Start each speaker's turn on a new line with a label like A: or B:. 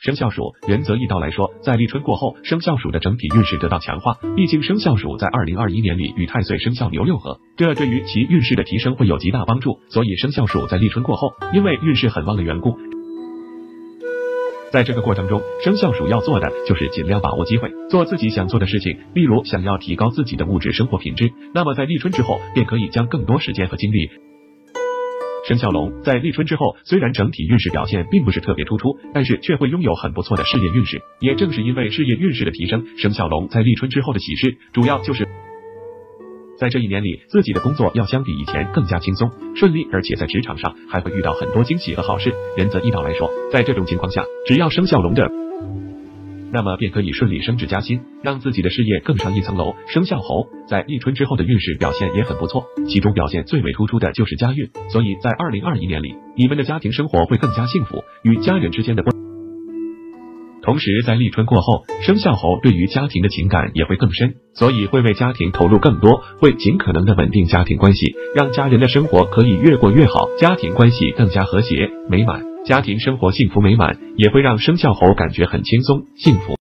A: 生肖鼠，原则一道来说，在立春过后，生肖鼠的整体运势得到强化。毕竟生肖鼠在二零二一年里与太岁生肖牛六合，这对于其运势的提升会有极大帮助。所以生肖鼠在立春过后，因为运势很旺的缘故，在这个过程中，生肖鼠要做的就是尽量把握机会，做自己想做的事情。例如，想要提高自己的物质生活品质，那么在立春之后，便可以将更多时间和精力。生肖龙在立春之后，虽然整体运势表现并不是特别突出，但是却会拥有很不错的事业运势。也正是因为事业运势的提升，生肖龙在立春之后的喜事，主要就是在这一年里，自己的工作要相比以前更加轻松顺利，而且在职场上还会遇到很多惊喜和好事。原则一道来说，在这种情况下，只要生肖龙的。那么便可以顺利升职加薪，让自己的事业更上一层楼。生肖猴在立春之后的运势表现也很不错，其中表现最为突出的就是家运，所以在二零二一年里，你们的家庭生活会更加幸福，与家人之间的关。同时，在立春过后，生肖猴对于家庭的情感也会更深，所以会为家庭投入更多，会尽可能的稳定家庭关系，让家人的生活可以越过越好，家庭关系更加和谐美满。家庭生活幸福美满，也会让生肖猴感觉很轻松幸福。